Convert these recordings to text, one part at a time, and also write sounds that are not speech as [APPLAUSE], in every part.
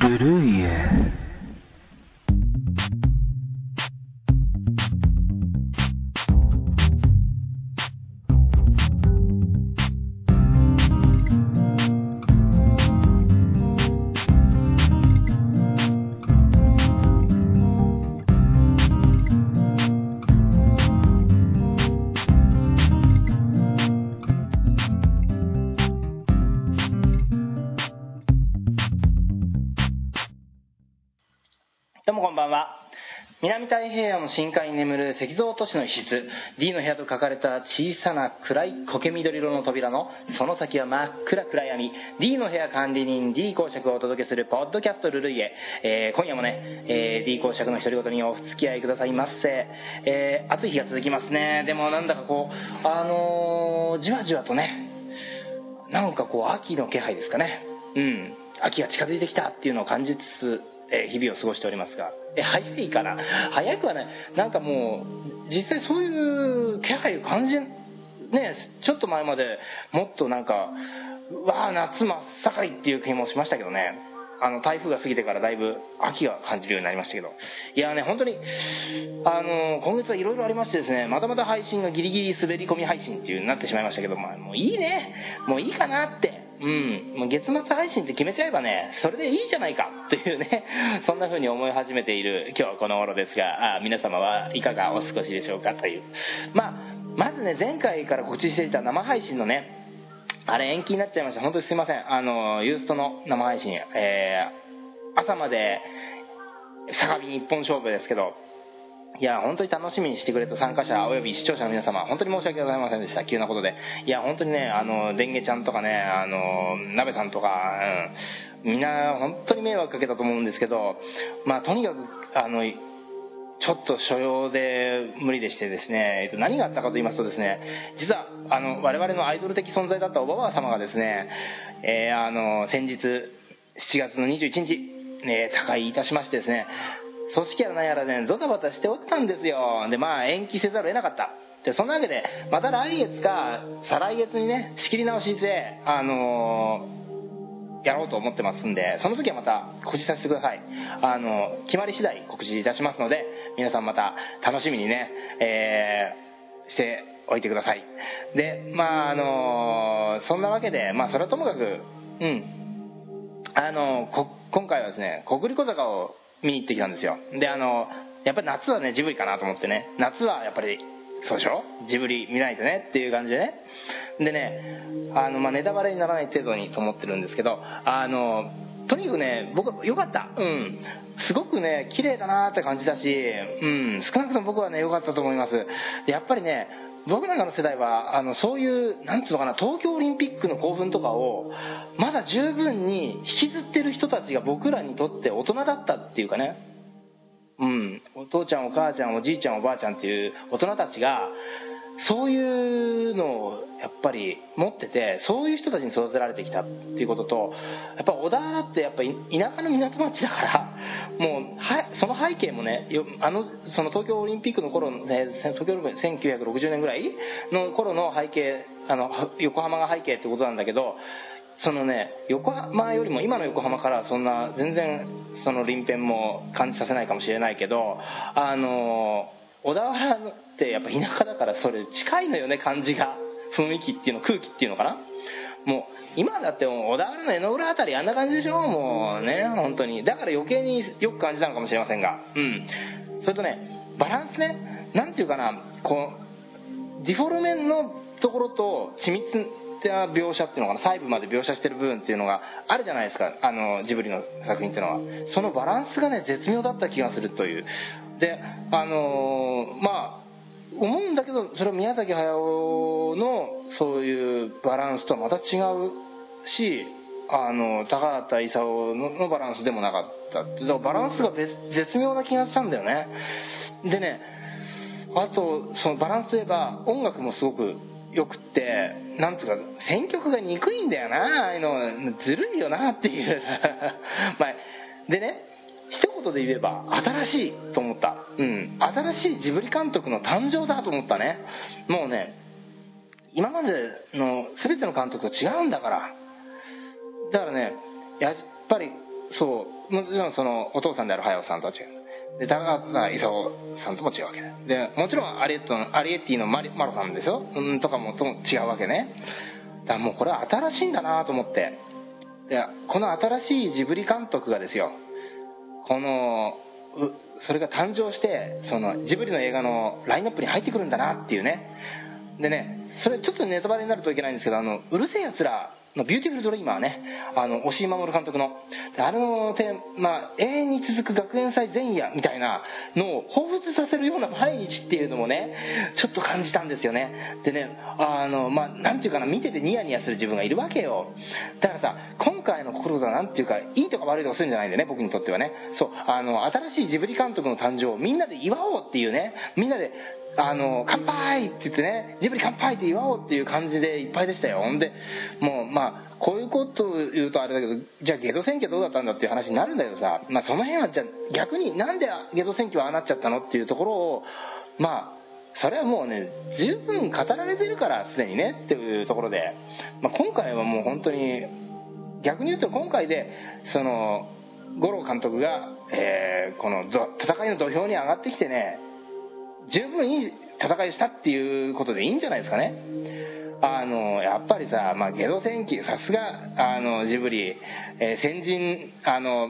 ブどうもこんばんは。南太平洋の深海に眠る石像都市の一室。D の部屋と書かれた小さな暗い苔緑色の扉のその先は真っ暗暗闇。D の部屋管理人 D 公爵をお届けするポッドキャストルルイエ、えー今夜もね、えー D 公爵の独り言にお付き合いくださいませ、えー暑い日が続きますね。でもなんだかこうあのーじわじわとねなんかこう秋の気配ですかね。うん。秋が近づいてきたっていうのを感じつつ、え日々を過ごしておりますが。え早いかな早くはない。なんかもう実際そういう気配を感じねちょっと前までもっとなんかわあ夏真っ盛りっていう気もしましたけどね。あの台風が過ぎてからだいぶ秋が感じるようになりましたけど。いやね本当にあの今月はいろいろありましてですねまたまた配信がギリギリ滑り込み配信っていうになってしまいましたけど、まあ、もういいね。もういいかなって。うん。もう月末配信って決めちゃえばねそれでいいじゃないかというね [LAUGHS] そんな風に思い始めている今日はこの頃ですが皆様はいかがお過ごしでしょうかという。まあまずね前回から告知していた生配信のねあれ延期になっちゃいました。本当にすいません。あのユーストの生配信、えー朝まで相模一本勝負ですけどいや本当に楽しみにしてくれた参加者および視聴者の皆様本当に申し訳ございませんでした。急なことで。いや本当にねあのデンゲちゃんとかねあの鍋さんとか、うん、みんな本当に迷惑かけたと思うんですけどまあとにかくあのちょっと所用で無理でしてですね、何があったかと言いますとですね実はあの我々のアイドル的存在だったおばば様がですね、えーあの先日7月の21日、えー他界いたしましてですね組織やら何やら、ね、ドタバタしておったんですよ。でまあ延期せざるを得なかった。でそんなわけでまた来月か再来月にね仕切り直しであのーやろうと思ってますんでその時はまた告知させてください。あの決まり次第告知いたしますので皆さんまた楽しみにね、えーしておいてください。でまああのそんなわけでまあそれはともかくうん。あのこ今回はですね国立小坂を見に行ってきたんですよ。であのやっぱり夏はねジブリかなと思ってね。夏はやっぱりそうでしょ？ジブリ見ないとねっていう感じでね。でねあの、まあ、ネタバレにならない程度にと思ってるんですけどあのとにかくね僕は良かった。うん。すごくね綺麗だなって感じだし、うん、少なくとも僕はね良かったと思います。やっぱりね僕なんかの世代はあのそういうなんつうのかな東京オリンピックの興奮とかをまだ十分に引きずってる人たちが僕らにとって大人だったっていうかね。うん、お父ちゃんお母ちゃんおじいちゃんおばあちゃんっていう大人たちがそういうのをやっぱり持っててそういう人たちに育てられてきたっていうこととやっぱ小田原ってやっぱ田舎の港町だからもうはその背景もねあのその東京オリンピックの頃のね東京オリンピック1960年ぐらいの頃の背景あの横浜が背景ってことなんだけどそのね横浜よりも今の横浜からそんな全然その臨辺も感じさせないかもしれないけどあの小田原ってやっぱ田舎だからそれ近いのよね感じが。雰囲気っていうの空気っていうのかな。もう今だってもう小田原の江ノ浦あたりあんな感じでしょ。もうね本当に。だから余計によく感じたのかもしれませんが。うん。それとねバランスね。なんていうかな。こうディフォルメのところと緻密な描写っていうのかな。細部まで描写してる部分っていうのがあるじゃないですか。あのジブリの作品っていうのは。そのバランスがね絶妙だった気がするという。であのーまあ思うんだけどそれは宮崎駿のそういうバランスとはまた違うしあの高畑勲ののバランスでもなかっただからバランスが絶妙な気がしたんだよね。でねあとそのバランスといえば音楽もすごくよくってなんつうか選曲が憎いんだよなああいうの。ずるいよなっていう。[LAUGHS] まあでね言で言えば新しいと思った。うん。新しいジブリ監督の誕生だと思ったね。もうね今までの全ての監督と違うんだから。だからねやっぱりそうもちろんそのお父さんである隼人さんとは違う。で高畑勲さんとも違うわけでもちろんアリエットアリエッティのマリマロさんですよ、うん、とかもとも違うわけね。だからもうこれは新しいんだなと思って。でこの新しいジブリ監督がですよ。このそれが誕生してそのジブリの映画のラインナップに入ってくるんだなっていうね。でねそれちょっとネタバレになるといけないんですけどあのうる星やつらのビューティフルドリーマーね、あの、押井守監督の、あれのテーマ、永遠に続く学園祭前夜みたいなのを彷彿させるような毎日っていうのもね、ちょっと感じたんですよね。でね、あの、まあ、なんていうかな、見ててニヤニヤする自分がいるわけよ。だからさ、今回の心がなんていうか、いいとか悪いとかするんじゃないんだよね、僕にとってはね。そう、あの、新しいジブリ監督の誕生をみんなで祝おうっていうね、みんなであの、乾杯って言ってね、ジブリ乾杯って祝おうっていう感じでいっぱいでしたよ。ほんで、もう、まあ、こういうこと言うとあれだけど、じゃあゲド選挙どうだったんだっていう話になるんだけどさ、まあその辺はじゃ逆になんでゲド選挙はああなっちゃったのっていうところを、まあ、それはもうね、十分語られてるから、すでにね、っていうところで、まあ今回はもう本当に、逆に言うと今回で、その、五郎監督が、えー、この戦いの土俵に上がってきてね、十分いい戦いしたっていうことでいいんじゃないですかね。あの、やっぱりさ、まあ、ゲド戦記、さすが、あの、ジブリ、えー、先人、あの、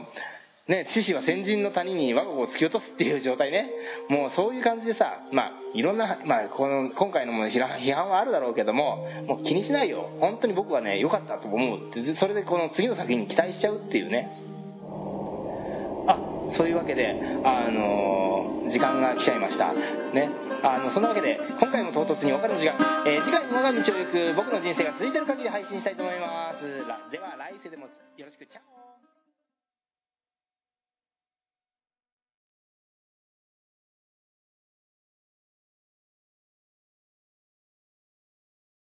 ね、獅子は先人の谷に我が子を突き落とすっていう状態ね。もうそういう感じでさ、まあ、いろんな、まあ、この、今回のも批判はあるだろうけども、もう気にしないよ。本当に僕はね、良かったと思うって、それでこの次の作品に期待しちゃうっていうね。そういうわけで、あのー、時間が来ちゃいました。ね。あの、そんなわけで、今回も唐突にお別れの時間、えー、次回も我が道を行く僕の人生が続いてる限り配信したいと思います。では、来世でもよろしく、チャオ